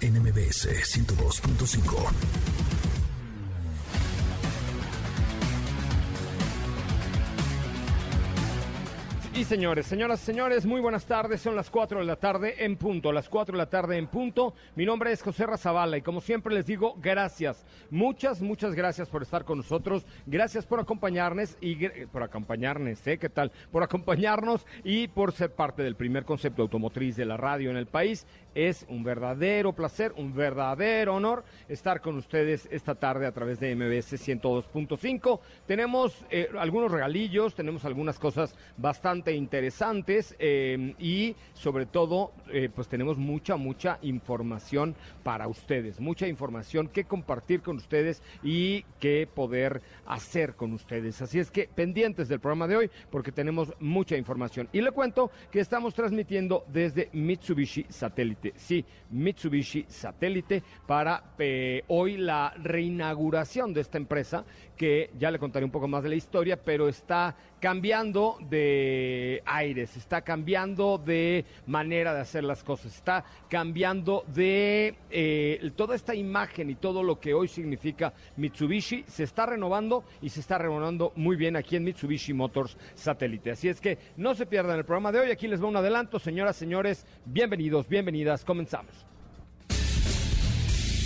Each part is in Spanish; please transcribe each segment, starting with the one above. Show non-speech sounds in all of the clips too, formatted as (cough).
NMBS 102.5. Y señores, señoras, señores, muy buenas tardes. Son las 4 de la tarde en punto. Las 4 de la tarde en punto. Mi nombre es José Razabala y como siempre les digo, gracias. Muchas, muchas gracias por estar con nosotros. Gracias por acompañarnos y por acompañarnos, ¿eh? ¿Qué tal? Por acompañarnos y por ser parte del primer concepto automotriz de la radio en el país. Es un verdadero placer, un verdadero honor estar con ustedes esta tarde a través de MBS 102.5. Tenemos eh, algunos regalillos, tenemos algunas cosas bastante interesantes eh, y sobre todo eh, pues tenemos mucha, mucha información para ustedes, mucha información que compartir con ustedes y que poder hacer con ustedes. Así es que pendientes del programa de hoy porque tenemos mucha información. Y le cuento que estamos transmitiendo desde Mitsubishi Satélite sí, Mitsubishi Satélite, para eh, hoy la reinauguración de esta empresa, que ya le contaré un poco más de la historia, pero está cambiando de aires, está cambiando de manera de hacer las cosas, está cambiando de eh, toda esta imagen y todo lo que hoy significa Mitsubishi, se está renovando y se está renovando muy bien aquí en Mitsubishi Motors Satélite. Así es que no se pierdan el programa de hoy, aquí les va un adelanto, señoras, señores, bienvenidos, bienvenidas, comenzamos.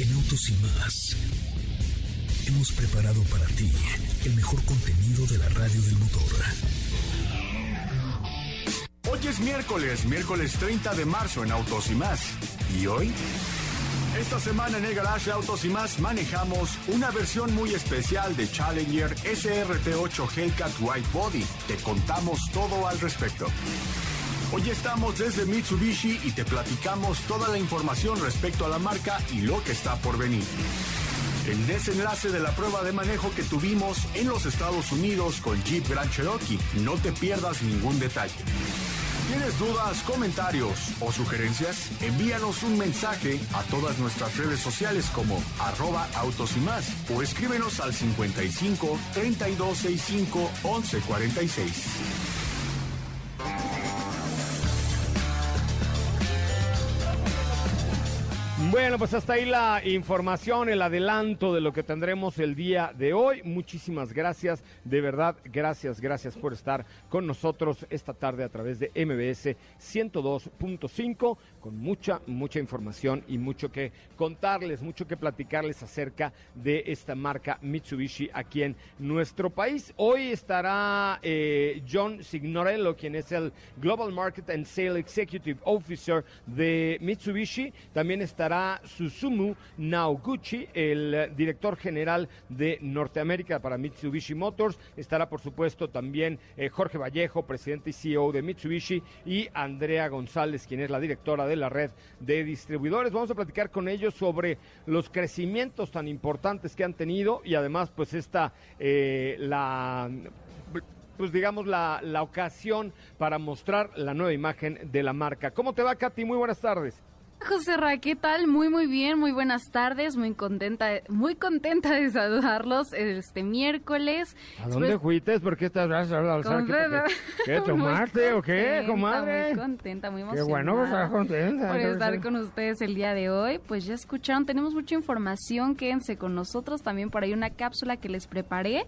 En Autos y más hemos preparado para ti el mejor contenido de la radio del motor. Hoy es miércoles, miércoles 30 de marzo en Autos y más. ¿Y hoy? Esta semana en el Garage Autos y más manejamos una versión muy especial de Challenger SRT8 Hellcat White Body. Te contamos todo al respecto. Hoy estamos desde Mitsubishi y te platicamos toda la información respecto a la marca y lo que está por venir el desenlace de la prueba de manejo que tuvimos en los Estados Unidos con Jeep Grand Cherokee. No te pierdas ningún detalle. ¿Tienes dudas, comentarios o sugerencias? Envíanos un mensaje a todas nuestras redes sociales como arroba autos y más o escríbenos al 55 3265 1146. Bueno, pues hasta ahí la información, el adelanto de lo que tendremos el día de hoy. Muchísimas gracias, de verdad, gracias, gracias por estar con nosotros esta tarde a través de MBS 102.5 con mucha, mucha información y mucho que contarles, mucho que platicarles acerca de esta marca Mitsubishi aquí en nuestro país. Hoy estará eh, John Signorello, quien es el Global Market and Sale Executive Officer de Mitsubishi. También estará Susumu Naoguchi, el director general de Norteamérica para Mitsubishi Motors. Estará, por supuesto, también eh, Jorge Vallejo, presidente y CEO de Mitsubishi, y Andrea González, quien es la directora de la red de distribuidores. Vamos a platicar con ellos sobre los crecimientos tan importantes que han tenido y además, pues, esta, eh, la pues digamos, la, la, ocasión para mostrar la nueva imagen de la marca. ¿Cómo te va, Katy? Muy buenas tardes. José Ra, ¿qué tal? Muy, muy bien, muy buenas tardes, muy contenta, muy contenta de saludarlos este miércoles. ¿A dónde fuiste? ¿Por qué estás ¿Qué, ¿Qué (laughs) tomaste o qué, comadre? Muy contenta, muy emocionada. Qué bueno que estás contenta. Por estar con ustedes el día de hoy. Pues ya escucharon, tenemos mucha información, quédense con nosotros. También por ahí una cápsula que les preparé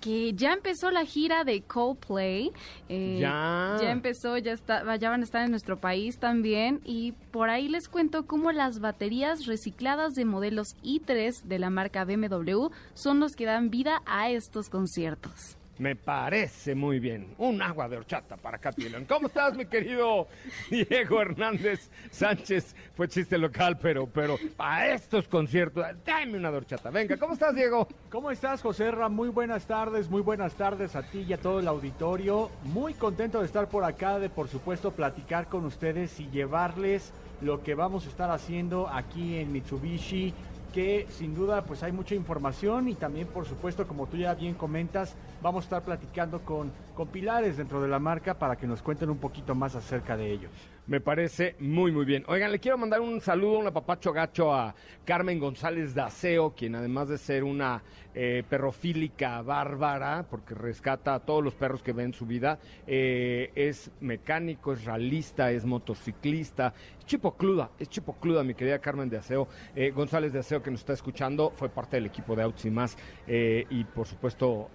que ya empezó la gira de Coldplay. Eh, ya. Ya empezó, ya, está, ya van a estar en nuestro país también. Y por ahí les cuento cómo las baterías recicladas de modelos i3 de la marca BMW son los que dan vida a estos conciertos. Me parece muy bien. Un agua de horchata para Katy. ¿Cómo estás, mi querido Diego Hernández Sánchez? Fue chiste local, pero, pero para estos conciertos, dame una de horchata. Venga, ¿cómo estás, Diego? ¿Cómo estás, José Ra? Muy buenas tardes, muy buenas tardes a ti y a todo el auditorio. Muy contento de estar por acá, de por supuesto platicar con ustedes y llevarles lo que vamos a estar haciendo aquí en Mitsubishi que sin duda pues hay mucha información y también por supuesto como tú ya bien comentas vamos a estar platicando con, con pilares dentro de la marca para que nos cuenten un poquito más acerca de ellos. Me parece muy, muy bien. Oigan, le quiero mandar un saludo, un apapacho gacho a Carmen González Daceo, quien además de ser una eh, perrofílica bárbara, porque rescata a todos los perros que ven su vida, eh, es mecánico, es realista, es motociclista, es chipocluda, es chipocluda, mi querida Carmen de Aseo. Eh, González de Aseo, que nos está escuchando, fue parte del equipo de Autos y más, y por supuesto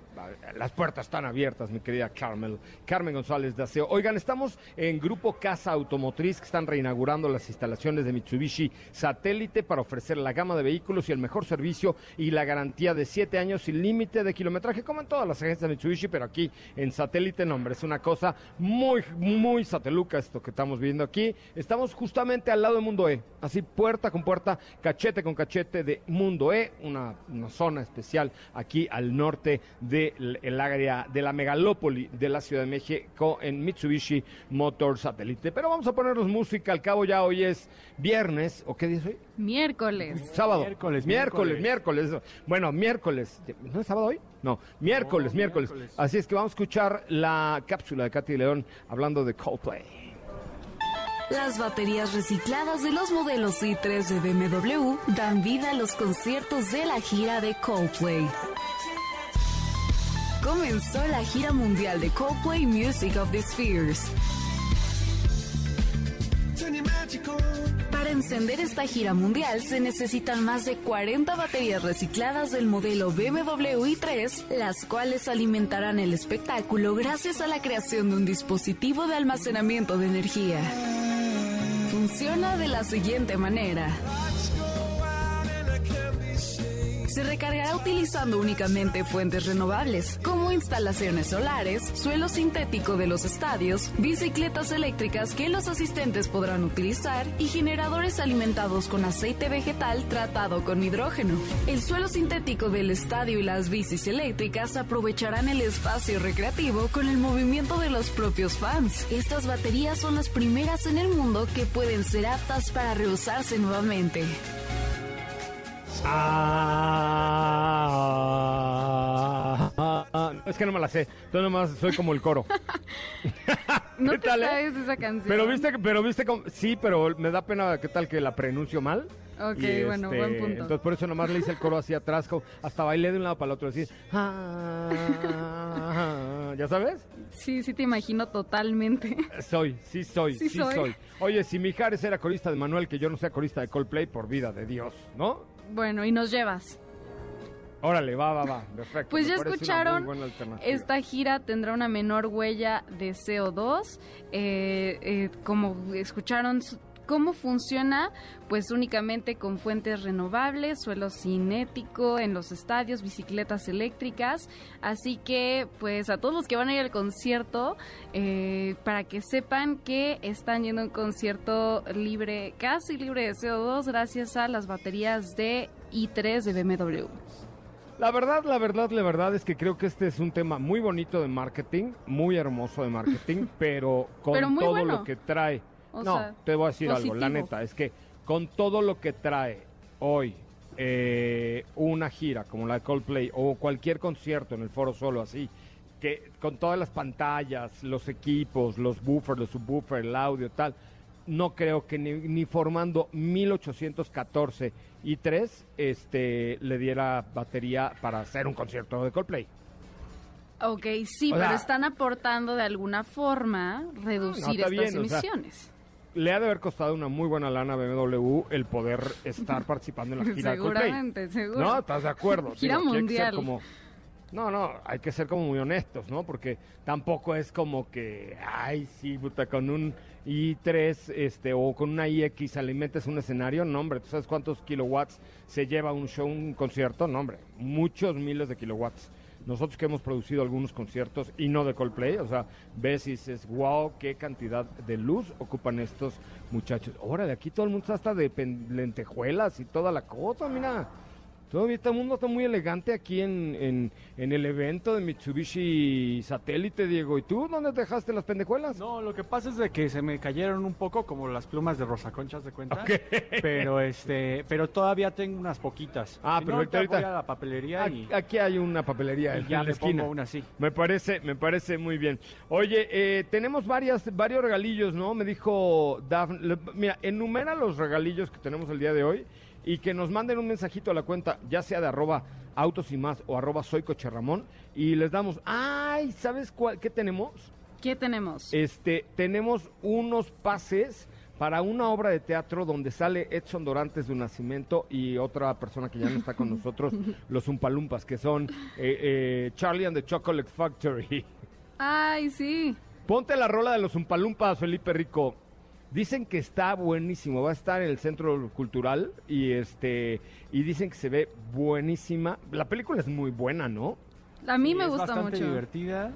las puertas están abiertas, mi querida Carmen, Carmen González de Aseo. Oigan, estamos en Grupo Casa Automotriz que están reinaugurando las instalaciones de Mitsubishi Satélite para ofrecer la gama de vehículos y el mejor servicio y la garantía de siete años sin límite de kilometraje, como en todas las agencias de Mitsubishi, pero aquí en Satélite, no, hombre, es una cosa muy, muy sateluca esto que estamos viendo aquí. Estamos justamente al lado de Mundo E, así puerta con puerta, cachete con cachete de Mundo E, una, una zona especial aquí al norte de el área de la megalópoli de la Ciudad de México en Mitsubishi Motor Satélite. Pero vamos a ponernos música, al cabo ya hoy es viernes, ¿o qué día es hoy? Miércoles. Sábado. Miércoles, miércoles, miércoles. Bueno, miércoles. ¿No es sábado hoy? No, miércoles, miércoles, Así es que vamos a escuchar la cápsula de Katy León hablando de Coldplay. Las baterías recicladas de los modelos i3 de BMW dan vida a los conciertos de la gira de Coldplay comenzó la gira mundial de Coldplay Music of the Spheres. Para encender esta gira mundial se necesitan más de 40 baterías recicladas del modelo BMW i3, las cuales alimentarán el espectáculo gracias a la creación de un dispositivo de almacenamiento de energía. Funciona de la siguiente manera se recargará utilizando únicamente fuentes renovables, como instalaciones solares, suelo sintético de los estadios, bicicletas eléctricas que los asistentes podrán utilizar y generadores alimentados con aceite vegetal tratado con hidrógeno. El suelo sintético del estadio y las bicis eléctricas aprovecharán el espacio recreativo con el movimiento de los propios fans. Estas baterías son las primeras en el mundo que pueden ser aptas para reusarse nuevamente. Ah, es que no me la sé. Yo nomás soy como el coro. (laughs) (laughs) no te eh? sabes esa canción. Pero viste, pero viste, sí, pero me da pena qué tal que la pronuncio mal. Ok, bueno, este, buen punto. Entonces por eso nomás le hice el coro hacia atrás, hasta bailé de un lado para el otro, así. Ah, ¿Ya sabes? Sí, sí te imagino totalmente. Soy, sí soy, sí, soy. soy. Oye, si Mijares era corista de Manuel, que yo no sea corista de Coldplay, por vida de Dios, ¿no? Bueno, y nos llevas. Órale, va, va, va. Perfecto. Pues ya escucharon, esta gira tendrá una menor huella de CO2. Eh, eh, como escucharon, ¿Cómo funciona? Pues únicamente con fuentes renovables, suelo cinético en los estadios, bicicletas eléctricas. Así que, pues a todos los que van a ir al concierto, eh, para que sepan que están yendo a un concierto libre, casi libre de CO2, gracias a las baterías de i3 de BMW. La verdad, la verdad, la verdad es que creo que este es un tema muy bonito de marketing, muy hermoso de marketing, (laughs) pero con todo lo que trae no, te voy a decir algo, la neta, es que con todo lo que trae hoy eh, una gira como la de Coldplay o cualquier concierto en el foro solo así, que con todas las pantallas, los equipos, los buffers, los subwoofers, el audio, tal, no creo que ni, formando 1814 y 3 este, le diera batería para hacer un concierto de Coldplay. Ok, sí, pero están aportando de alguna forma reducir estas emisiones le ha de haber costado una muy buena lana a BMW el poder estar (laughs) participando en la gira Seguramente, seguro. No, ¿estás de acuerdo? (laughs) Gira mundial. Como, No, no, hay que ser como muy honestos, ¿no? Porque tampoco es como que, ay, sí, puta, con un i3 este, o con una iX alimentes un escenario. No, hombre, ¿tú sabes cuántos kilowatts se lleva un show, un concierto? No, hombre, muchos miles de kilowatts. Nosotros que hemos producido algunos conciertos y no de Coldplay, o sea, ves y dices, wow, qué cantidad de luz ocupan estos muchachos. Ahora, de aquí todo el mundo está hasta de lentejuelas y toda la cosa, mira. Todavía todo el mundo está muy elegante aquí en, en, el evento de Mitsubishi Satélite, Diego. ¿Y tú dónde dejaste las pendejuelas? No, lo que pasa es de que se me cayeron un poco como las plumas de Rosa Conchas de cuenta. Pero este, pero todavía tengo unas poquitas. Ah, perfecto. ahorita voy a la papelería y aquí hay una papelería y ya le pongo una así. Me parece, me parece muy bien. Oye, eh, tenemos varias, varios regalillos, ¿no? Me dijo Dafne. Mira, enumera los regalillos que tenemos el día de hoy y que nos manden un mensajito a la cuenta, ya sea de arroba autos y más o arroba soy coche Ramón, y les damos, ay, ¿sabes cuál, qué tenemos? ¿Qué tenemos? Este, tenemos unos pases para una obra de teatro donde sale Edson Dorantes de un Nacimiento y otra persona que ya no está con (laughs) nosotros, los Umpalumpas, que son eh, eh, Charlie and the Chocolate Factory. Ay, sí. Ponte la rola de los Umpalumpas, Felipe Rico. Dicen que está buenísimo, va a estar en el Centro Cultural y este y dicen que se ve buenísima. La película es muy buena, ¿no? A mí me gusta bastante mucho. divertida.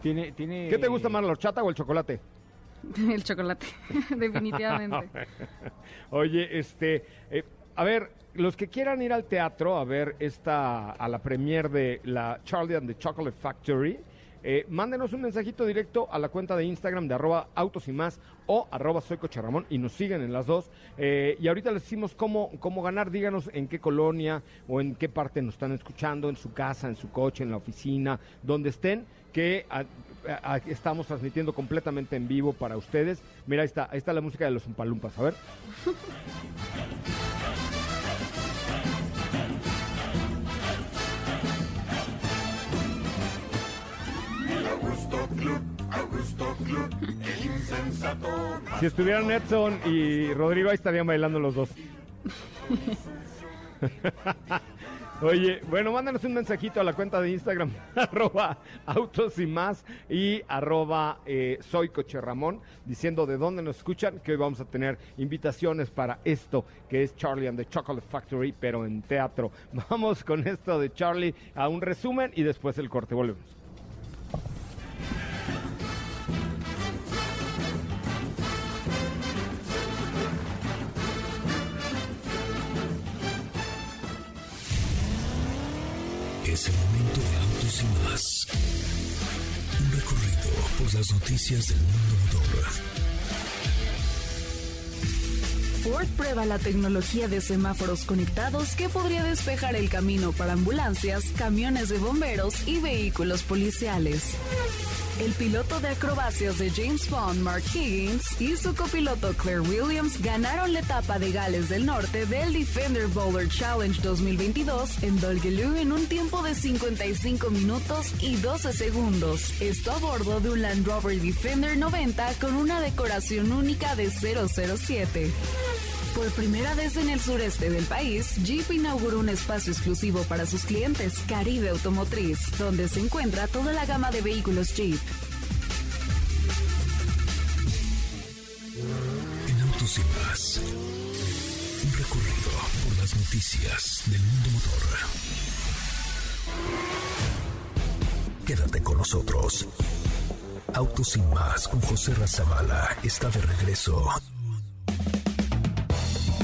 Tiene, tiene... ¿Qué te gusta más, la horchata o el chocolate? (laughs) el chocolate, (laughs) definitivamente. (laughs) Oye, este, eh, a ver, los que quieran ir al teatro a ver esta, a la premier de la Charlie and the Chocolate Factory, eh, mándenos un mensajito directo a la cuenta de Instagram de arroba autos y más o arroba soy y nos siguen en las dos. Eh, y ahorita les decimos cómo, cómo ganar, díganos en qué colonia o en qué parte nos están escuchando, en su casa, en su coche, en la oficina, donde estén, que estamos transmitiendo completamente en vivo para ustedes. Mira, ahí está, ahí está la música de los Umpalumpas, a ver. (laughs) Si estuvieran Edson y Rodrigo, ahí estarían bailando los dos. (laughs) Oye, bueno, mándanos un mensajito a la cuenta de Instagram, (laughs) arroba autos y más y arroba eh, soy coche Ramón, diciendo de dónde nos escuchan, que hoy vamos a tener invitaciones para esto, que es Charlie and the Chocolate Factory, pero en teatro. (laughs) Vamos con esto de Charlie a un resumen y después el corte, volvemos. Y más. Un recorrido por las noticias del mundo motor. Ford prueba la tecnología de semáforos conectados que podría despejar el camino para ambulancias, camiones de bomberos y vehículos policiales. El piloto de acrobacias de James Bond, Mark Higgins, y su copiloto Claire Williams ganaron la etapa de Gales del Norte del Defender Bowler Challenge 2022 en Dolgeloo en un tiempo de 55 minutos y 12 segundos. Esto a bordo de un Land Rover Defender 90 con una decoración única de 007. Por primera vez en el sureste del país, Jeep inauguró un espacio exclusivo para sus clientes, Caribe Automotriz, donde se encuentra toda la gama de vehículos Jeep. En Autos y Más, un recorrido por las noticias del mundo motor. Quédate con nosotros. Autos y Más con José Razabala está de regreso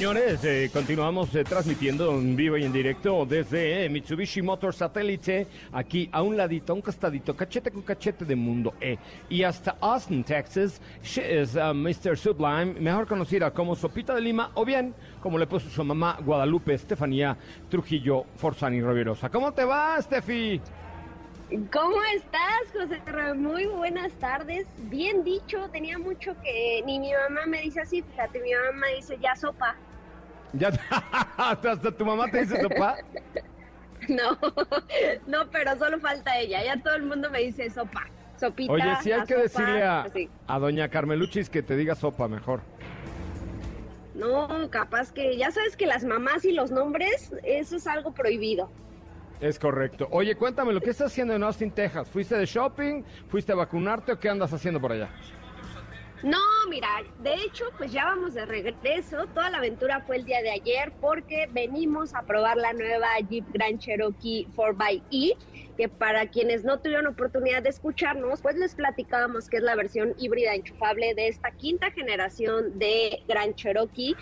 Señores, eh, continuamos eh, transmitiendo en vivo y en directo desde eh, Mitsubishi Motor Satélite, aquí a un ladito, a un castadito, cachete con cachete de mundo E. Y hasta Austin, Texas, she is uh, Mr. Sublime, mejor conocida como Sopita de Lima, o bien, como le puso su mamá Guadalupe Estefanía Trujillo Forzani Rovirosa. ¿Cómo te va, Steffi? ¿Cómo estás, José? Muy buenas tardes. Bien dicho, tenía mucho que ni mi mamá me dice así, fíjate, mi mamá dice ya sopa. ¿Ya (laughs) hasta tu mamá te dice sopa? (laughs) no, no, pero solo falta ella. Ya todo el mundo me dice sopa, sopita. Oye, sí hay que decirle a, a doña Carmeluchis que te diga sopa mejor. No, capaz que ya sabes que las mamás y los nombres, eso es algo prohibido. Es correcto. Oye, cuéntame, ¿lo que estás haciendo en Austin, Texas? ¿Fuiste de shopping? ¿Fuiste a vacunarte o qué andas haciendo por allá? No, mira, de hecho, pues ya vamos de regreso. Toda la aventura fue el día de ayer porque venimos a probar la nueva Jeep Grand Cherokee 4xE, que para quienes no tuvieron oportunidad de escucharnos, pues les platicábamos que es la versión híbrida enchufable de esta quinta generación de Grand Cherokee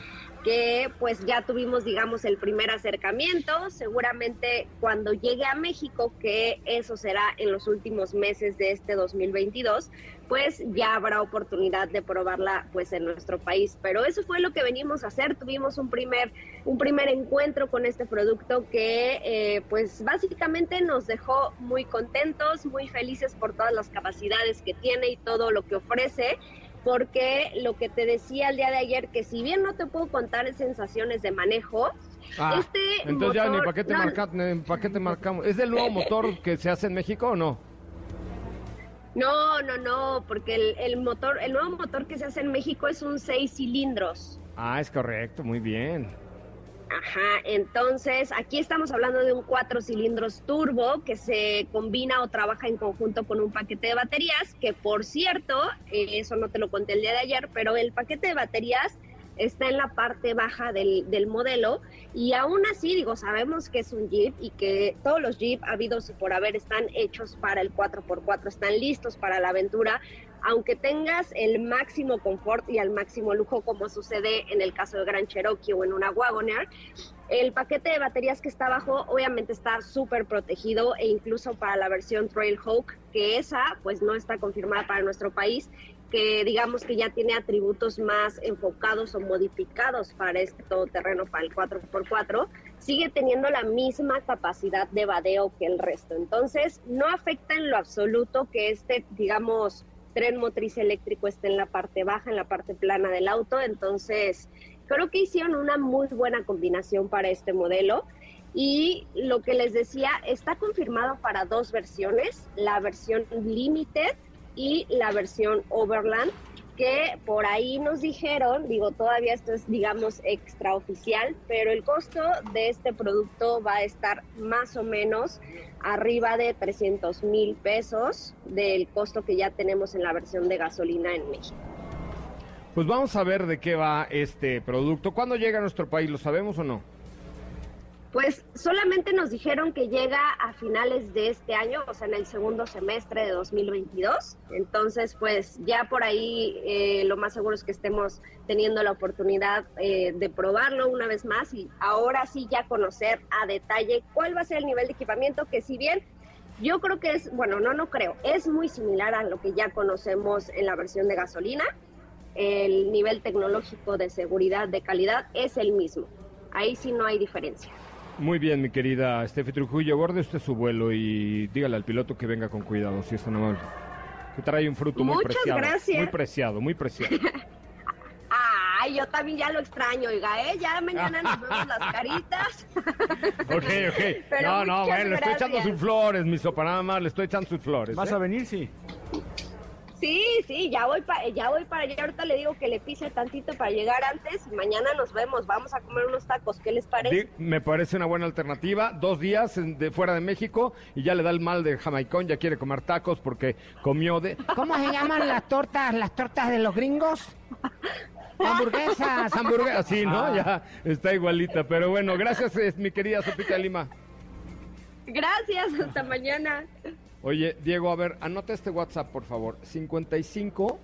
que pues ya tuvimos, digamos, el primer acercamiento. Seguramente cuando llegue a México, que eso será en los últimos meses de este 2022, pues ya habrá oportunidad de probarla pues en nuestro país. Pero eso fue lo que venimos a hacer. Tuvimos un primer, un primer encuentro con este producto que eh, pues básicamente nos dejó muy contentos, muy felices por todas las capacidades que tiene y todo lo que ofrece porque lo que te decía el día de ayer, que si bien no te puedo contar sensaciones de manejo, ah, este entonces ya ni para qué, te para qué te marcamos. ¿Es del nuevo motor que se hace en México o no? No, no, no, porque el, el, motor, el nuevo motor que se hace en México es un seis cilindros. Ah, es correcto, muy bien. Ajá, entonces aquí estamos hablando de un cuatro cilindros turbo que se combina o trabaja en conjunto con un paquete de baterías, que por cierto, eso no te lo conté el día de ayer, pero el paquete de baterías está en la parte baja del, del, modelo y aún así, digo, sabemos que es un Jeep y que todos los Jeep habidos y por haber están hechos para el 4x4, están listos para la aventura, aunque tengas el máximo confort y el máximo lujo como sucede en el caso de Gran Cherokee o en una Wagoner, el paquete de baterías que está abajo obviamente está súper protegido e incluso para la versión Trailhawk, que esa pues no está confirmada para nuestro país, que digamos que ya tiene atributos más enfocados o modificados para este todoterreno, para el 4x4, sigue teniendo la misma capacidad de vadeo que el resto. Entonces, no afecta en lo absoluto que este, digamos, tren motriz eléctrico esté en la parte baja, en la parte plana del auto. Entonces, creo que hicieron una muy buena combinación para este modelo. Y lo que les decía, está confirmado para dos versiones, la versión Limited y la versión Overland, que por ahí nos dijeron, digo, todavía esto es, digamos, extraoficial, pero el costo de este producto va a estar más o menos arriba de 300 mil pesos del costo que ya tenemos en la versión de gasolina en México. Pues vamos a ver de qué va este producto. ¿Cuándo llega a nuestro país? ¿Lo sabemos o no? Pues solamente nos dijeron que llega a finales de este año, o sea, en el segundo semestre de 2022. Entonces, pues ya por ahí eh, lo más seguro es que estemos teniendo la oportunidad eh, de probarlo una vez más y ahora sí ya conocer a detalle cuál va a ser el nivel de equipamiento, que si bien yo creo que es, bueno, no, no creo, es muy similar a lo que ya conocemos en la versión de gasolina. El nivel tecnológico de seguridad, de calidad, es el mismo. Ahí sí no hay diferencia. Muy bien, mi querida Steffi Trujillo, borde usted su vuelo y dígale al piloto que venga con cuidado, si es tan amable. Que trae un fruto muy preciado. Muy preciado, muy preciado. (laughs) Ay, yo también ya lo extraño, oiga, ¿eh? Ya mañana nos vemos las caritas. (laughs) ok, ok. (laughs) no, no, bueno, le estoy echando sus flores, mi sopa, nada más, le estoy echando sus flores. ¿Vas ¿eh? a venir, sí? Sí, sí, ya voy para ya voy para allá. Ahorita le digo que le pise tantito para llegar antes y mañana nos vemos. Vamos a comer unos tacos. ¿Qué les parece? me parece una buena alternativa. Dos días de fuera de México y ya le da el mal de jamaicón. Ya quiere comer tacos porque comió de. ¿Cómo se llaman las tortas? ¿Las tortas de los gringos? hamburguesas, hamburguesas. Sí, ¿no? Ah. Ya está igualita. Pero bueno, gracias, mi querida Sopita Lima. Gracias, hasta mañana. Oye, Diego, a ver, anota este WhatsApp, por favor. 55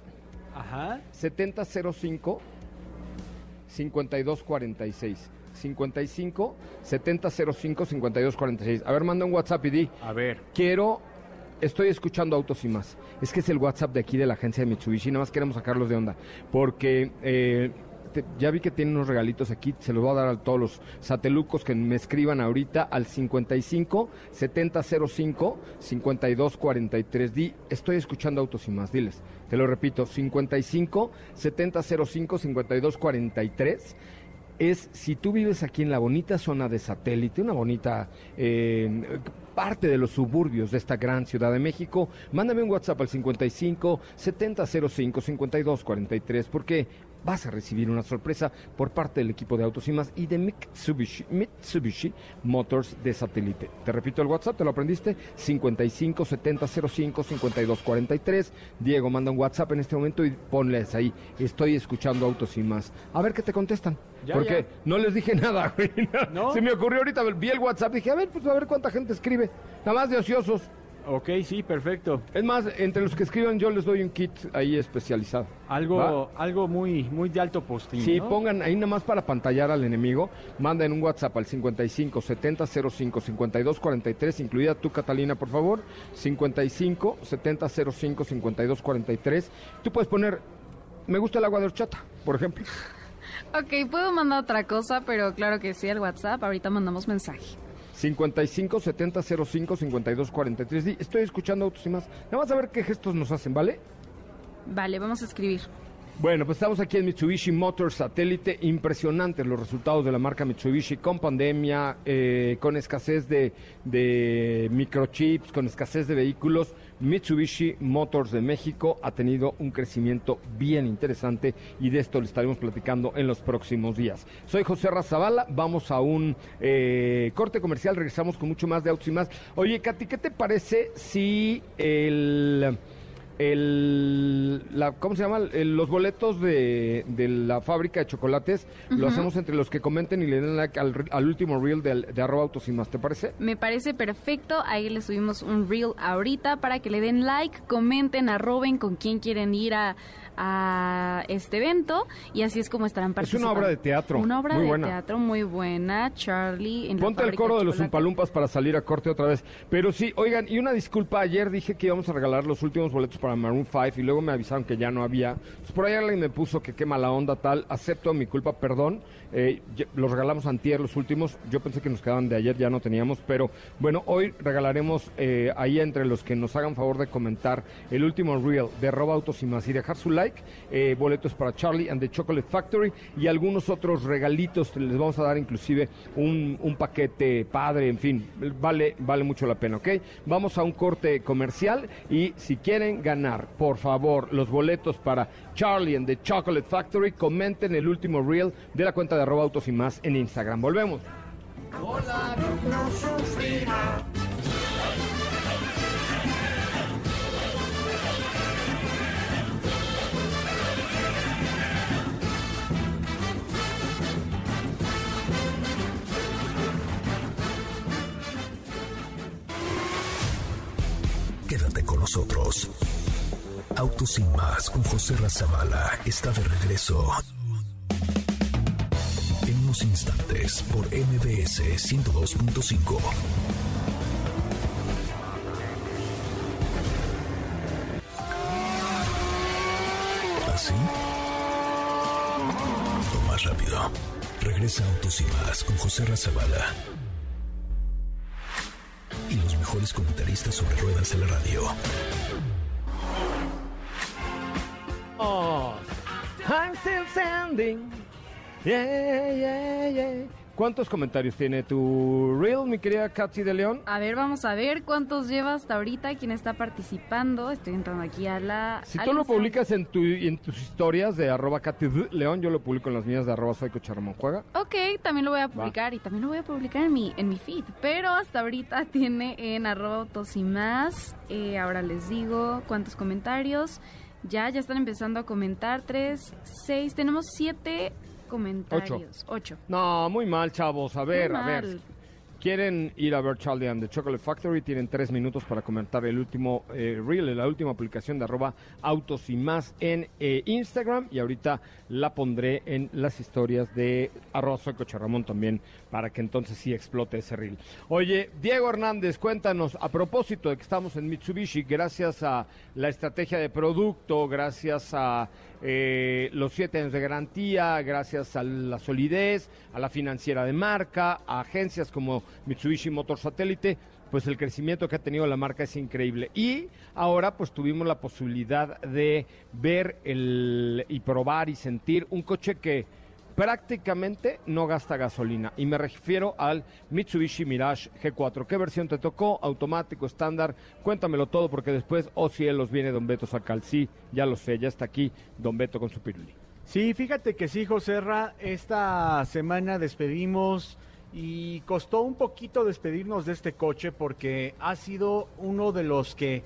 Ajá. 7005 5246. 55 7005 5246. A ver, manda un WhatsApp y di. A ver. Quiero estoy escuchando Autos y más. Es que es el WhatsApp de aquí de la agencia de Mitsubishi, nada más queremos sacarlos de onda. Porque eh, ya vi que tiene unos regalitos aquí, se los voy a dar a todos los satelucos que me escriban ahorita al 55 7005 5243. Di, estoy escuchando Autos y más, diles. Te lo repito, 55 7005 5243 es si tú vives aquí en la bonita zona de satélite, una bonita eh, parte de los suburbios de esta gran Ciudad de México, mándame un WhatsApp al 55 7005 5243 porque vas a recibir una sorpresa por parte del equipo de Autos y más y de Mitsubishi, Mitsubishi Motors de satélite. Te repito el WhatsApp, ¿te lo aprendiste? 55 70 05 52 43. Diego, manda un WhatsApp en este momento y ponles ahí, estoy escuchando Autos y más. A ver qué te contestan. porque no les dije (laughs) nada, güey. Se me ocurrió ahorita, vi el WhatsApp, dije, a ver, pues a ver cuánta gente escribe. Nada más de ociosos. Ok, sí, perfecto. Es más, entre los que escriban yo les doy un kit ahí especializado. Algo, algo muy, muy de alto postín. Sí, pongan ahí nada más para pantallar al enemigo. Manden un WhatsApp al 55 70 05 52 43, incluida tú, Catalina, por favor. 55 70 05 52 43. Tú puedes poner, me gusta el agua de horchata, por ejemplo. (laughs) Ok, puedo mandar otra cosa, pero claro que sí, el WhatsApp. Ahorita mandamos mensaje. 55 70 05 52 43. Estoy escuchando autos y más. Nada más a ver qué gestos nos hacen, ¿vale? Vale, vamos a escribir. Bueno, pues estamos aquí en Mitsubishi Motors Satélite. Impresionantes los resultados de la marca Mitsubishi con pandemia, eh, con escasez de, de microchips, con escasez de vehículos. Mitsubishi Motors de México ha tenido un crecimiento bien interesante y de esto le estaremos platicando en los próximos días. Soy José Razabala, vamos a un eh, corte comercial, regresamos con mucho más de autos y más. Oye, Katy, ¿qué te parece si el el, la, ¿cómo se llama? los boletos de, de, la fábrica de chocolates lo hacemos entre los que comenten y le den like al, último reel de, de arroba autos y más, ¿te parece? Me parece perfecto, ahí le subimos un reel ahorita para que le den like, comenten, arroben con quién quieren ir a, a este evento y así es como estarán participando. Es una obra de teatro. Una obra de teatro muy buena, Charlie. En Ponte el coro de, los Umpalumpas para salir a corte otra vez. Pero sí, oigan, y una disculpa, ayer dije que íbamos a regalar los últimos boletos para Maroon 5 y luego me avisaron que ya no había. por ahí alguien me puso que qué mala onda tal, acepto mi culpa, perdón. Eh, los regalamos antier los últimos, yo pensé que nos quedaban de ayer, ya no teníamos, pero bueno, hoy regalaremos eh, ahí entre los que nos hagan favor de comentar el último reel de Roba Autos y dejar su like, eh, boletos para Charlie and the Chocolate Factory y algunos otros regalitos, les vamos a dar inclusive un, un paquete padre, en fin, vale, vale mucho la pena, ¿ok? Vamos a un corte comercial y si quieren ganar, por favor, los boletos para Charlie and the Chocolate Factory, comenten el último reel de la cuenta de arroba autos y más en Instagram. Volvemos. Hola, Quédate con nosotros. Autos sin más con José Razabala está de regreso instantes por MBS 102.5. ¿Así? O más rápido. Regresa Autos y Más con José Razabala. Y los mejores comentaristas sobre ruedas de la radio. Oh, I'm still standing. ¿Cuántos comentarios tiene tu reel, mi querida Katy de León? A ver, vamos a ver cuántos lleva hasta ahorita, quién está participando. Estoy entrando aquí a la... Si tú lo publicas en, tu, en tus historias de arroba Katy de León, yo lo publico en las mías de arroba soy Juega. Ok, también lo voy a publicar y también lo voy a publicar en mi, en mi feed. Pero hasta ahorita (laughs) tiene en arroba autos y más. Eh, ahora les digo cuántos comentarios. Ya, ya están empezando a comentar. Tres, seis, tenemos siete comentarios. Ocho. No, muy mal, chavos. A ver, a ver. Quieren ir a ver Charlie and the Chocolate Factory, tienen tres minutos para comentar el último eh, reel, la última publicación de arroba autos y más en eh, Instagram y ahorita la pondré en las historias de arroba soy Ramón también para que entonces sí explote ese reel. Oye, Diego Hernández, cuéntanos, a propósito de que estamos en Mitsubishi, gracias a la estrategia de producto, gracias a eh, los siete años de garantía, gracias a la solidez, a la financiera de marca, a agencias como Mitsubishi Motor Satélite, pues el crecimiento que ha tenido la marca es increíble. Y ahora pues tuvimos la posibilidad de ver el, y probar y sentir un coche que prácticamente no gasta gasolina. Y me refiero al Mitsubishi Mirage G4. ¿Qué versión te tocó? ¿Automático, estándar? Cuéntamelo todo porque después, oh cielos, viene Don Beto Sacal. Sí, ya lo sé, ya está aquí Don Beto con su piruli. Sí, fíjate que sí, José esta semana despedimos y costó un poquito despedirnos de este coche porque ha sido uno de los que,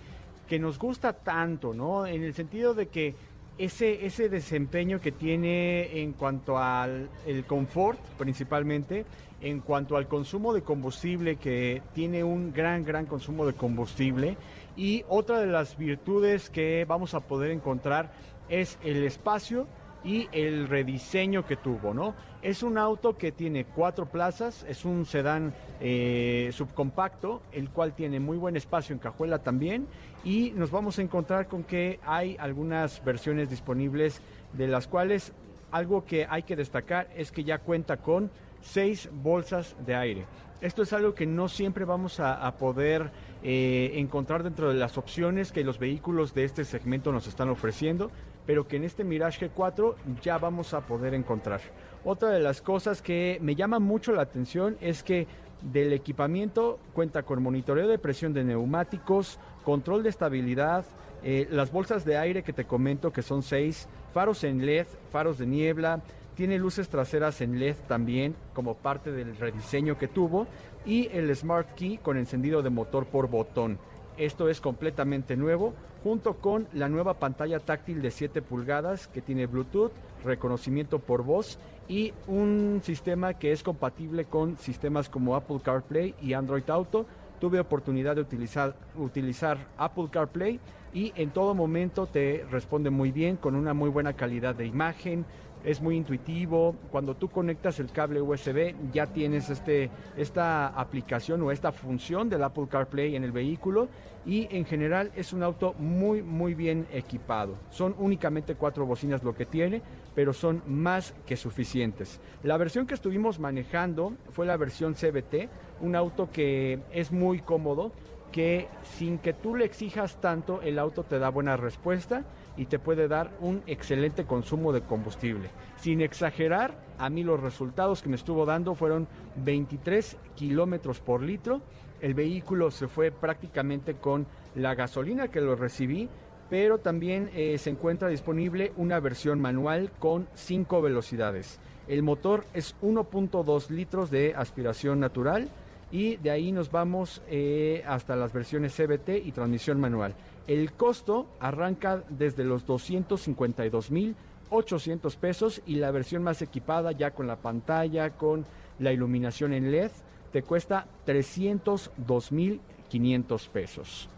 que nos gusta tanto, ¿no? En el sentido de que ese, ese desempeño que tiene en cuanto al el confort principalmente, en cuanto al consumo de combustible, que tiene un gran, gran consumo de combustible. Y otra de las virtudes que vamos a poder encontrar es el espacio y el rediseño que tuvo, ¿no? Es un auto que tiene cuatro plazas, es un sedán eh, subcompacto, el cual tiene muy buen espacio en cajuela también, y nos vamos a encontrar con que hay algunas versiones disponibles de las cuales algo que hay que destacar es que ya cuenta con seis bolsas de aire. Esto es algo que no siempre vamos a, poder eh, encontrar dentro de las opciones que los vehículos de este segmento nos están ofreciendo pero que en este Mirage G4 ya vamos a poder encontrar. Otra de las cosas que me llama mucho la atención es que del equipamiento cuenta con monitoreo de presión de neumáticos, control de estabilidad, eh, las bolsas de aire que te comento que son seis, faros en LED, faros de niebla, tiene luces traseras en LED también como parte del rediseño que tuvo y el Smart Key con encendido de motor por botón. Esto es completamente nuevo, junto con la nueva pantalla táctil de 7 pulgadas que tiene Bluetooth, reconocimiento por voz y un sistema que es compatible con sistemas como Apple CarPlay y Android Auto. Tuve oportunidad de utilizar, utilizar Apple CarPlay y en todo momento te responde muy bien con una muy buena calidad de imagen, es muy intuitivo. Cuando tú conectas el cable USB ya tienes este, esta aplicación o esta función del Apple CarPlay en el vehículo y en general es un auto muy muy bien equipado. Son únicamente cuatro bocinas lo que tiene, pero son más que suficientes. La versión que estuvimos manejando fue la versión CBT, un auto que es muy cómodo, que sin que tú le exijas tanto el auto te da buena respuesta y te puede dar un excelente consumo de combustible. Sin exagerar, a mí los resultados que me estuvo dando fueron 23 kilómetros por litro. El vehículo se fue prácticamente con la gasolina que lo recibí, pero también eh, se encuentra disponible una versión manual con 5 velocidades. El motor es 1.2 litros de aspiración natural y de ahí nos vamos eh, hasta las versiones CBT y transmisión manual. El costo arranca desde los 252 mil 800 pesos y la versión más equipada ya con la pantalla, con la iluminación en LED, te cuesta 302 mil 500 pesos.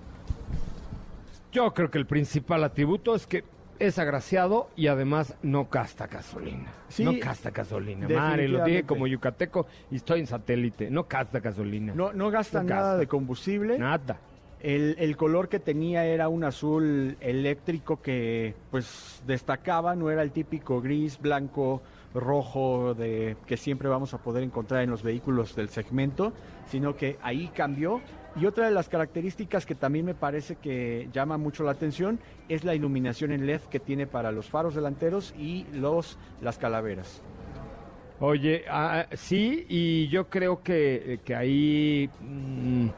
Yo creo que el principal atributo es que es agraciado y además no gasta gasolina. no gasta gasolina. Madre, lo dije como yucateco y estoy en satélite. No gasta gasolina. No, no gasta nada de combustible. Nada. El, color que tenía era un azul eléctrico que pues destacaba, no era el típico gris, blanco, rojo de que siempre vamos a poder encontrar en los vehículos del segmento, sino que ahí cambió. Y otra de las características que también me parece que llama mucho la atención es la iluminación en LED que tiene para los faros delanteros y los las calaveras. Oye, ah, sí, y yo creo que, ahí... Mm,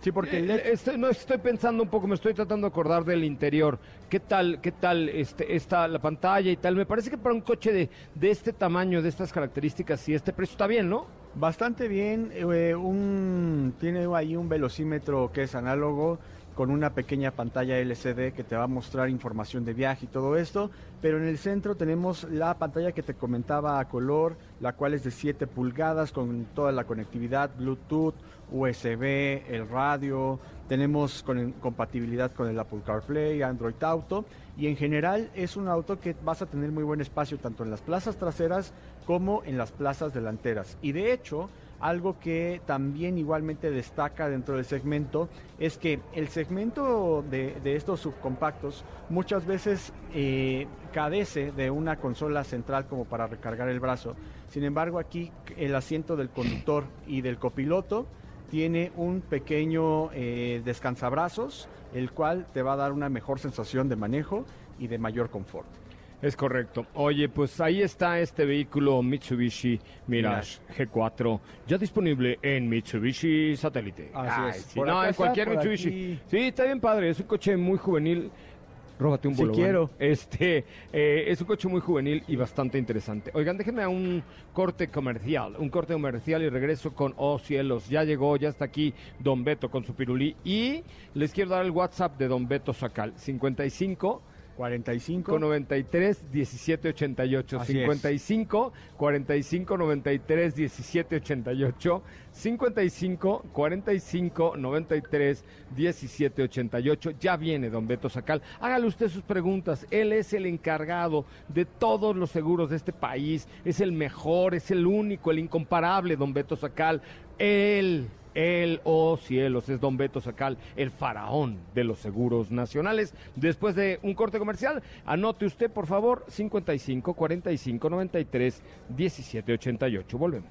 Sí, porque eh, estoy, no estoy pensando un poco, me estoy tratando de acordar del interior. ¿Qué tal, qué tal este, está la pantalla y tal? Me parece que para un coche de, de este tamaño, de estas características y este precio está bien, ¿no? Bastante bien. Eh, un, tiene ahí un velocímetro que es análogo con una pequeña pantalla LCD que te va a mostrar información de viaje y todo esto, pero en el centro tenemos la pantalla que te comentaba a color, la cual es de 7 pulgadas con toda la conectividad, Bluetooth, USB, el radio, tenemos compatibilidad con el Apple CarPlay, Android Auto y en general es un auto que vas a tener muy buen espacio tanto en las plazas traseras como en las plazas delanteras. Y de hecho, algo que también igualmente destaca dentro del segmento es que el segmento de, estos subcompactos muchas veces eh, cadece de una consola central como para recargar el brazo. Sin embargo, aquí el asiento del conductor y del copiloto tiene un pequeño eh, descansabrazos, el cual te va a dar una mejor sensación de manejo y de mayor confort. Es correcto. Oye, pues ahí está este vehículo Mitsubishi Mirage G4, ya disponible en Mitsubishi Satélite. Así es. no, en cualquier Mitsubishi. Sí, está bien padre. Es un coche muy juvenil. Róbate un bolón. Si quiero. Este, eh, es un coche muy juvenil y bastante interesante. Oigan, déjenme a un corte comercial, un corte comercial y regreso con Oh Cielos. Ya llegó, ya está aquí Don Beto con su pirulí y les quiero dar el WhatsApp de Don Beto Sacal, 55 45 93 17 88 55 45 93 17 88 55 45 93 17 88 ya viene don Beto Sacal hágale usted sus preguntas él es el encargado de todos los seguros de este país es el mejor es el único el incomparable don Beto Sacal él el, oh cielos, es Don Beto Sacal, el faraón de los seguros nacionales. Después de un corte comercial, anote usted, por favor, 55 45 93 17 88. Volvemos.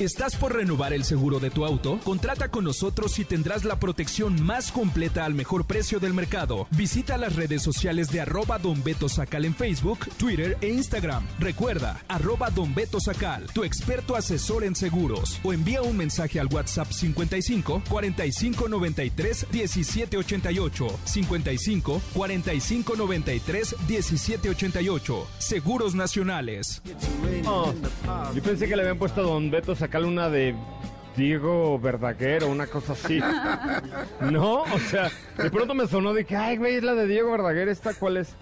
¿Estás por renovar el seguro de tu auto? Contrata con nosotros y tendrás la protección más completa al mejor precio del mercado. Visita las redes sociales de arroba Don Beto Sacal en Facebook, Twitter e Instagram. Recuerda, arroba Don Beto Sacal, tu experto asesor en seguros. O envía un mensaje al WhatsApp 55 45 93 17 88. 55 45 93 17 88. Seguros Nacionales. Oh, yo pensé que le habían puesto Don Beto Sacal una de Diego Verdaguer o una cosa así. ¿No? O sea, de pronto me sonó que, ay, güey, es la de Diego Verdaguer, ¿esta cuál es?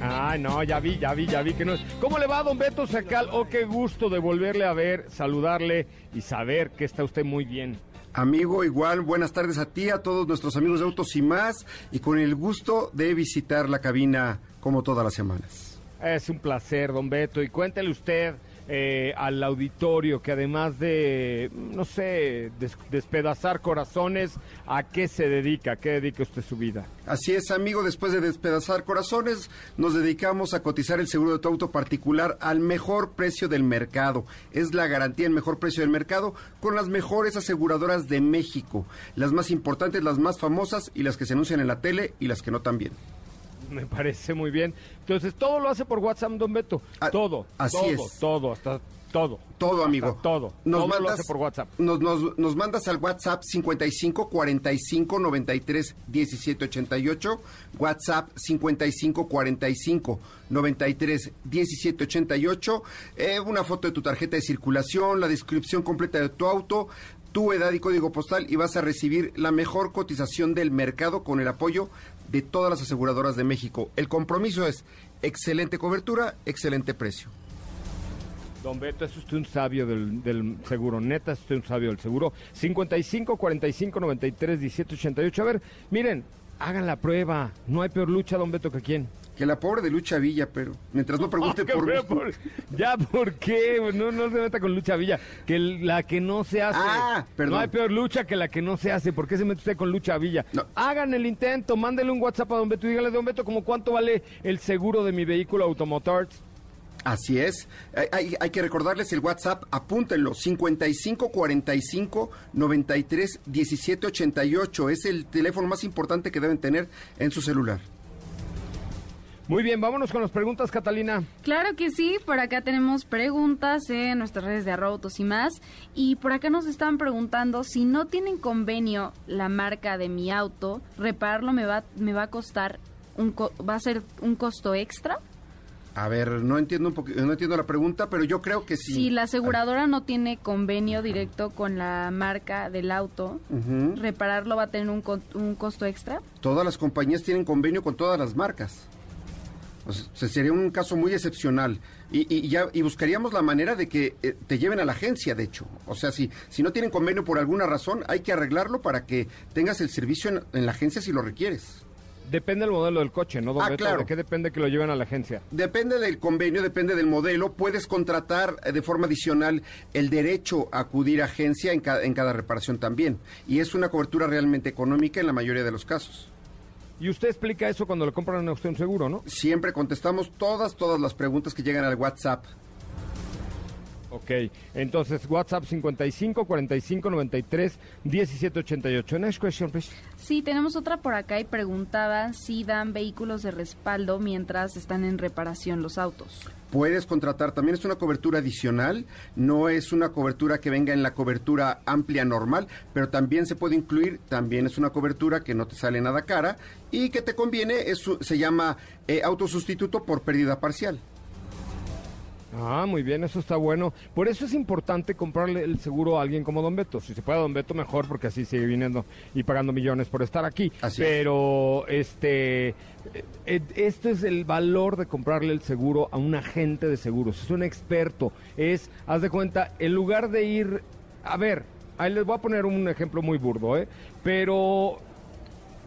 Ay, no, ya vi, ya vi, ya vi que no es. ¿Cómo le va, don Beto Sacal? Oh, qué gusto de volverle a ver, saludarle y saber que está usted muy bien. Amigo, igual, buenas tardes a ti, a todos nuestros amigos de Autos y más, y con el gusto de visitar la cabina como todas las semanas. Es un placer, don Beto. Y cuéntele usted eh, al auditorio que además de, no sé, despedazar corazones, ¿a qué se dedica? ¿A qué dedica usted su vida? Así es, amigo. Después de despedazar corazones, nos dedicamos a cotizar el seguro de tu auto particular al mejor precio del mercado. Es la garantía, el mejor precio del mercado, con las mejores aseguradoras de México. Las más importantes, las más famosas y las que se anuncian en la tele y las que no también. Me parece muy bien. Entonces, todo lo hace por WhatsApp, don Beto. Ah, todo. Así todo, es. Todo, hasta todo. Todo, amigo. todo. Nos todo mandas, lo hace por WhatsApp. Nos, nos, nos, mandas al WhatsApp 55 45 93 17 88. WhatsApp 55 45 93 17 88. una foto de tu tarjeta de circulación, la descripción completa de tu auto tu edad y código postal y vas a recibir la mejor cotización del mercado con el apoyo de todas las aseguradoras de México. El compromiso es excelente cobertura, excelente precio. Don Beto, es usted un sabio del, seguro, neta, es usted un sabio del seguro. 55 45 93 17 88. A ver, miren, hagan la prueba. No hay peor lucha, don Beto, que quién. Que la pobre de Lucha Villa, pero mientras no pregunte (laughs) por, mí. Ya, ¿por qué? No, no se meta con Lucha Villa. Que la que no se hace. Ah, perdón. No hay peor lucha que la que no se hace. ¿Por qué se mete usted con Lucha Villa? Hagan el intento, mándenle un WhatsApp a Don Beto y díganle, Don Beto, ¿cómo cuánto vale el seguro de mi vehículo Automotors? Así es. Hay, hay, que recordarles el WhatsApp, apúntenlo, 5545 93 17 88. Es el teléfono más importante que deben tener en su celular. Muy bien, vámonos con las preguntas, Catalina. Claro que sí, por acá tenemos preguntas en nuestras redes de arrobotos y más. Y por acá nos están preguntando si no tienen convenio la marca de mi auto, repararlo me va, me va a costar, un va a ser un costo extra. A ver, no entiendo un no entiendo la pregunta, pero yo creo que sí. Si la aseguradora no tiene convenio directo con la marca del auto, repararlo va a tener un, un costo extra. Todas las compañías tienen convenio con todas las marcas sería un caso muy excepcional y, ya y buscaríamos la manera de que eh, te lleven a la agencia, de hecho. O sea, si, si no tienen convenio por alguna razón, hay que arreglarlo para que tengas el servicio en, la agencia si lo requieres. Depende del modelo del coche, ¿no? Ah, claro. ¿De qué depende que lo lleven a la agencia? Depende del convenio, depende del modelo. Puedes contratar eh, de forma adicional el derecho a acudir a agencia en en cada reparación también. Y es una cobertura realmente económica en la mayoría de los casos. Y usted explica eso cuando le compran a usted un seguro, ¿no? Siempre contestamos todas, todas las preguntas que llegan al WhatsApp. Ok, entonces WhatsApp 55 45 93 17 88. Next question, please. Sí, tenemos otra por acá y preguntaba si dan vehículos de respaldo mientras están en reparación los autos. Puedes contratar, también es una cobertura adicional, no es una cobertura que venga en la cobertura amplia normal, pero también se puede incluir, también es una cobertura que no te sale nada cara y que te conviene, es, se llama eh, autosustituto por pérdida parcial. Ah, muy bien, eso está bueno. Por eso es importante comprarle el seguro a alguien como Don Beto. Si se puede a Don Beto, mejor, porque así sigue viniendo y pagando millones por estar aquí. Así Pero, este, eh, este es el valor de comprarle el seguro a un agente de seguros. Es un experto. Es, haz de cuenta, en lugar de ir, a ver, ahí les voy a poner un ejemplo muy burdo, ¿eh? Pero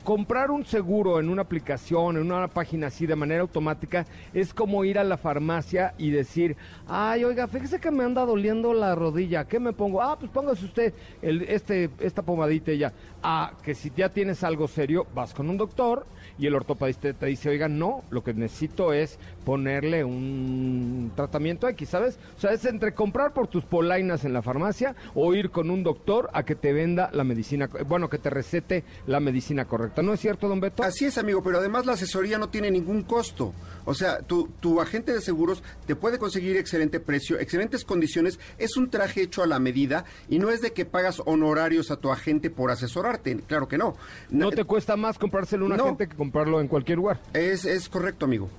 comprar un seguro en una aplicación, en una página así de manera automática, es como ir a la farmacia y decir, ay, oiga, fíjese que me anda doliendo la rodilla, ¿qué me pongo? Ah, pues póngase usted el, este, esta pomadita ya. Ah, que si ya tienes algo serio, vas con un doctor y el ortopedista te dice, oiga, no, lo que necesito es ponerle un tratamiento X, ¿sabes? O sea, es entre comprar por tus polainas en la farmacia o ir con un doctor a que te venda la medicina, bueno, que te recete la medicina correcta. ¿No es cierto, don Beto? Así es, amigo, pero además la asesoría no tiene ningún costo. O sea, tu, tu agente de seguros te puede conseguir excelente precio, excelentes condiciones, es un traje hecho a la medida y no es de que pagas honorarios a tu agente por asesorarte, claro que no. No te cuesta más comprárselo a un agente que comprarlo en cualquier lugar. Es, es correcto, amigo.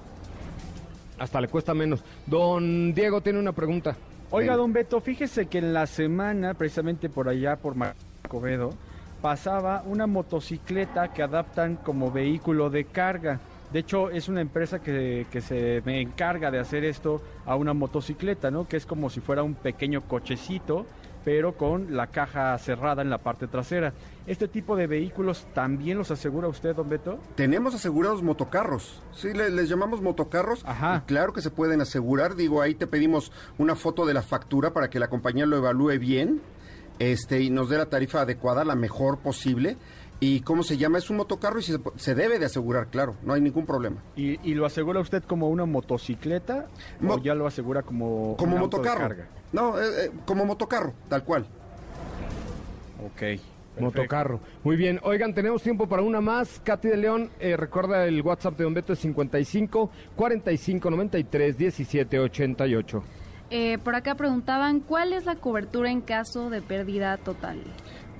Hasta le cuesta menos. Don Diego tiene una pregunta. Oiga, don Beto, fíjese que en la semana, precisamente por allá, por Marcovedo, pasaba una motocicleta que adaptan como vehículo de carga. De hecho, es una empresa que, que, se me encarga de hacer esto a una motocicleta, ¿no? Que es como si fuera un pequeño cochecito pero con la caja cerrada en la parte trasera. ¿Este tipo de vehículos también los asegura usted, don Beto? Tenemos asegurados motocarros. Sí, les, llamamos motocarros. Ajá. claro que se pueden asegurar. Digo, ahí te pedimos una foto de la factura para que la compañía lo evalúe bien este, y nos dé la tarifa adecuada, la mejor posible. ¿Y cómo se llama? Es un motocarro y se, debe de asegurar, claro, no hay ningún problema. ¿Y, lo asegura usted como una motocicleta o ya lo asegura como Como motocarro. No, eh, eh, como motocarro, tal cual. Ok. Motocarro. Muy bien. Oigan, tenemos tiempo para una más. Katy de León, eh, recuerda el WhatsApp de Don Beto es 55 45 93 17 88. por acá preguntaban, ¿cuál es la cobertura en caso de pérdida total?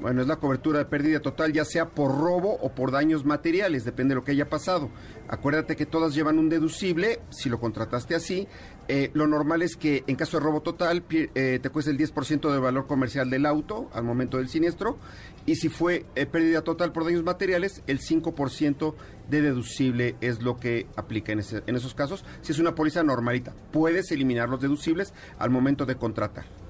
Bueno, es la cobertura de pérdida total, ya sea por robo o por daños materiales, depende de lo que haya pasado. Acuérdate que todas llevan un deducible, si lo contrataste así. Eh, lo normal es que en caso de robo total eh, te cueste el 10% del valor comercial del auto al momento del siniestro. Y si fue eh, pérdida total por daños materiales, el 5% de deducible es lo que aplica en, en esos casos. Si es una póliza normalita, puedes eliminar los deducibles al momento de contratar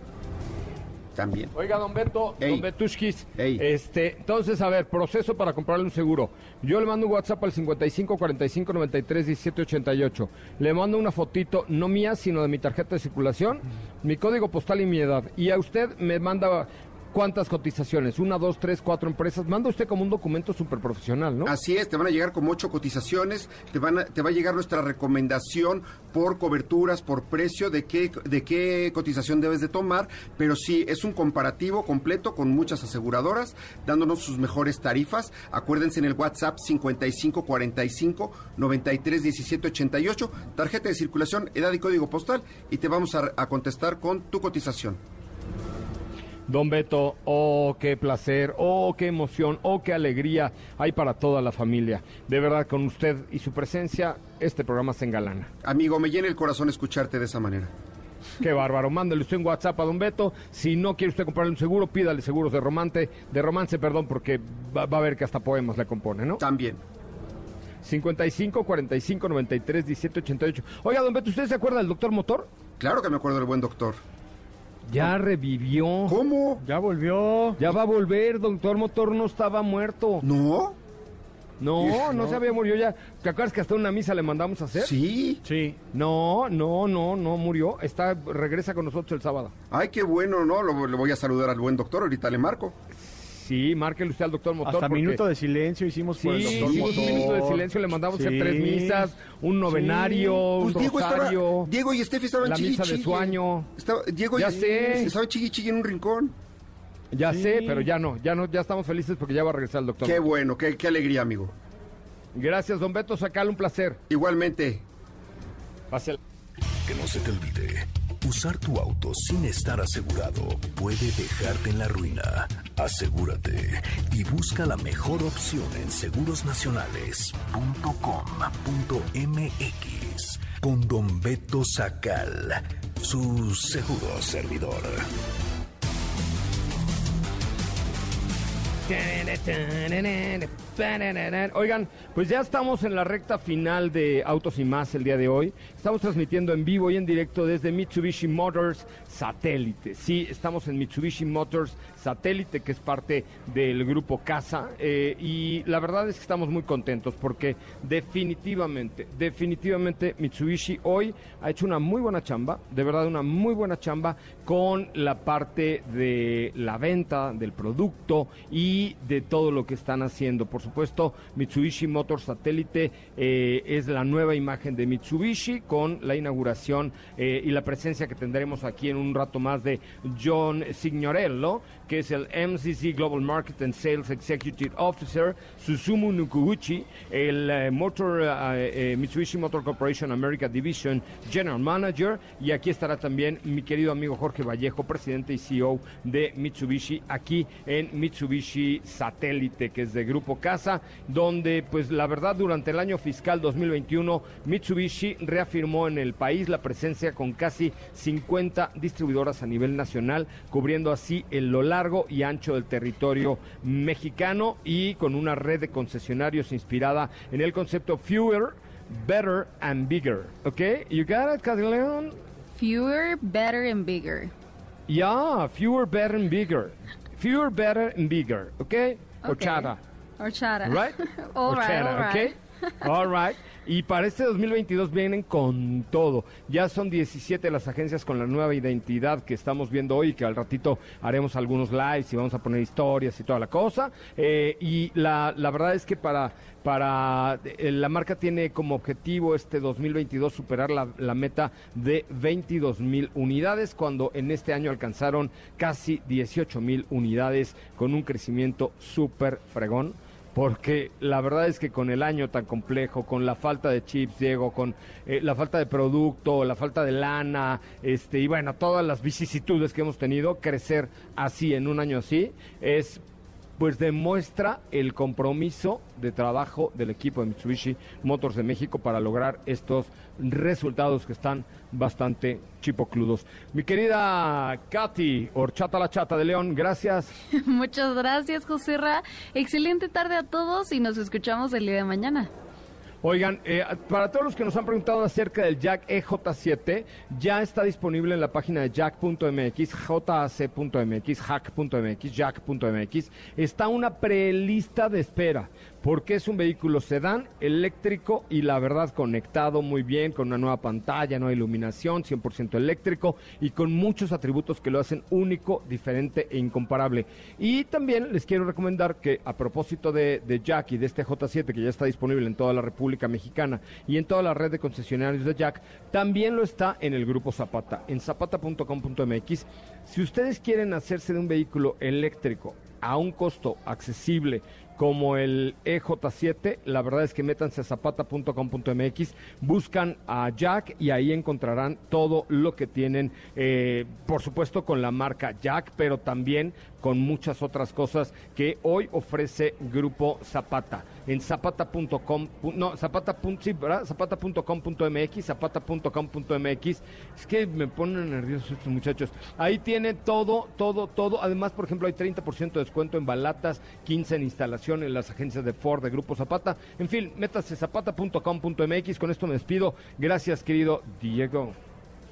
también. Oiga, don Beto, don Betushkis, este, entonces, a ver, proceso para comprarle un seguro. Yo le mando un WhatsApp al 55 45 93 17 88. Le mando una fotito, no mía, sino de mi tarjeta de circulación, mi código postal y mi edad. Y a usted me manda ¿Cuántas cotizaciones? Una, dos, tres, cuatro empresas. Manda usted como un documento súper profesional, ¿no? Así es, te van a llegar como ocho cotizaciones, te, van a, te va a llegar nuestra recomendación por coberturas, por precio, de qué, de qué cotización debes de tomar, pero sí, es un comparativo completo con muchas aseguradoras, dándonos sus mejores tarifas. Acuérdense en el WhatsApp 5545 93 17 88, tarjeta de circulación, edad y código postal, y te vamos a, a contestar con tu cotización. Don Beto, oh, qué placer, oh, qué emoción, oh, qué alegría hay para toda la familia. De verdad, con usted y su presencia, este programa se engalana. Amigo, me llena el corazón escucharte de esa manera. Qué bárbaro. Mándale usted un WhatsApp a Don Beto. Si no quiere usted comprarle un seguro, pídale seguros de romance, de romance, perdón, porque va, va a ver que hasta poemas le compone, ¿no? También. 55 45 93 17 88. Oiga, Don Beto, ¿usted se acuerda del doctor Motor? Claro que me acuerdo del buen doctor. Ya revivió. ¿Cómo? Ya volvió. Ya va a volver, doctor Motor no estaba muerto. ¿No? No, no se había murido ya. ¿Te acuerdas que hasta una misa le mandamos a hacer? Sí. Sí. No, no, no, no murió. Está, regresa con nosotros el sábado. Ay, qué bueno, ¿no? Lo, le voy a saludar al buen doctor, ahorita le marco. Sí, márquele usted al doctor Motor. Hasta porque- minuto de silencio hicimos por el Sí, doctor hicimos un minuto de silencio, le mandamos a hacer Sí. tres misas, un novenario, Pues un Diego, estaba, rosario. Diego y Steffi estaban la chigui, misa de chigui. su año. Estaba- Diego Ya y sé. estaba chigui chigui en un rincón. Ya Sí. sé, pero ya no, ya no, ya estamos felices porque ya va a regresar el doctor. Qué bueno, qué, qué alegría, amigo. Gracias, don Beto Sacal, un placer. Igualmente. Pase- Que no se te olvide, usar tu auto sin estar asegurado puede dejarte en la ruina. Asegúrate y busca la mejor opción en segurosnacionales.com.mx con Don Beto Sacal, su seguro servidor. Oigan, pues ya estamos en la recta final de Autos y Más el día de hoy. Estamos transmitiendo en vivo y en directo desde Mitsubishi Motors Satélite. Sí, estamos en Mitsubishi Motors Satélite, que es parte del grupo Casa. eh, y la verdad es que estamos muy contentos porque definitivamente, definitivamente Mitsubishi hoy ha hecho una muy buena chamba, de verdad una muy buena chamba con la parte de la venta del producto y de todo lo que están haciendo. Por supuesto, Mitsubishi Motors Satélite eh, es la nueva imagen de Mitsubishi con la inauguración eh, y la presencia que tendremos aquí en un rato más de John Signorello, que es el MCC Global Market and Sales Executive Officer, Susumu Nukuguchi, el eh, Motor Mitsubishi Motor Corporation America Division General Manager, y aquí estará también mi querido amigo Jorge Vallejo, presidente y CEO de Mitsubishi, aquí en Mitsubishi Satélite, que es de Grupo Casa, donde pues la verdad durante el año fiscal 2021 Mitsubishi reafirmó en el país la presencia con casi 50 distribuidoras a nivel nacional, cubriendo así en lo largo y ancho del territorio mexicano y con una red de concesionarios inspirada en el concepto Fewer, Better and Bigger. ¿Ok? You got it, León? Fewer, better and bigger. Yeah, fewer, better and bigger. Fewer, better and bigger. ¿Ok? Okay. Horchata. Horchata. Right? (laughs) all right, all right. ¿ok? All right. Y para este 2022 vienen con todo. Ya son 17 las agencias con la nueva identidad que estamos viendo hoy, que al ratito haremos algunos lives y vamos a poner historias y toda la cosa. Eh, y la, la verdad es que para, para eh, la marca tiene como objetivo este 2022 superar la, la meta de 22 mil unidades, cuando en este año alcanzaron casi 18 mil unidades con un crecimiento súper fregón porque la verdad es que con el año tan complejo, con la falta de chips, Diego, con eh, la falta de producto, la falta de lana, este, y bueno, todas las vicisitudes que hemos tenido, crecer así en un año así es pues demuestra el compromiso de trabajo del equipo de Mitsubishi Motors de México para lograr estos resultados que están bastante chipocludos. Mi querida Katy, Horchata la Chata de León, gracias. (laughs) Muchas gracias, José Ra. Excelente tarde a todos y nos escuchamos el día de mañana. Oigan, eh, para todos los que nos han preguntado acerca del Jack EJ7, ya está disponible en la página de jack.mx, jac.mx, hack.mx, jack.mx. Está una prelista de espera porque es un vehículo sedán, eléctrico y la verdad conectado muy bien, con una nueva pantalla, nueva iluminación, 100% eléctrico y con muchos atributos que lo hacen único, diferente e incomparable. Y también les quiero recomendar que a propósito de, de Jack y de este J7 que ya está disponible en toda la República Mexicana y en toda la red de concesionarios de Jack, también lo está en el grupo Zapata, en zapata.com.mx. Si ustedes quieren hacerse de un vehículo eléctrico a un costo accesible, como el EJ7. La verdad es que métanse a zapata.com.mx, buscan a Jack y ahí encontrarán todo lo que tienen, eh, por supuesto con la marca Jack, pero también con muchas otras cosas que hoy ofrece Grupo Zapata. En zapata.com, no, zapata.com.mx, sí, zapata.com.mx, zapata.com.mx. Es que me ponen nerviosos estos muchachos. Ahí tiene todo, todo, todo. Además, por ejemplo, hay 30% de descuento en balatas, 15 en instalación en las agencias de Ford de Grupo Zapata. En fin, métase zapata.com.mx. Con esto me despido. Gracias, querido Diego.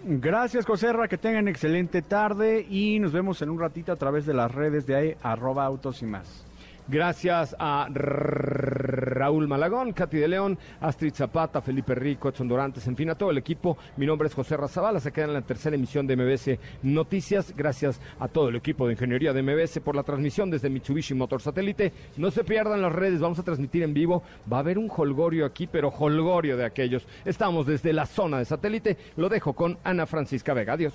Gracias, Joserra, que tengan excelente tarde y nos vemos en un ratito a través de las redes de ahí, arroba autos y más. Gracias a Raúl Malagón, Katy de León, Astrid Zapata, Felipe Rico, Edson Dorantes, en fin, a todo el equipo. Mi nombre es José Razabala, se queda en la tercera emisión de MBS Noticias. Gracias a todo el equipo de ingeniería de MBS por la transmisión desde Mitsubishi Motor Satélite. No se pierdan las redes, vamos a transmitir en vivo. Va a haber un holgorio aquí, pero holgorio de aquellos. Estamos desde la zona de satélite. Lo dejo con Ana Francisca Vega. Adiós.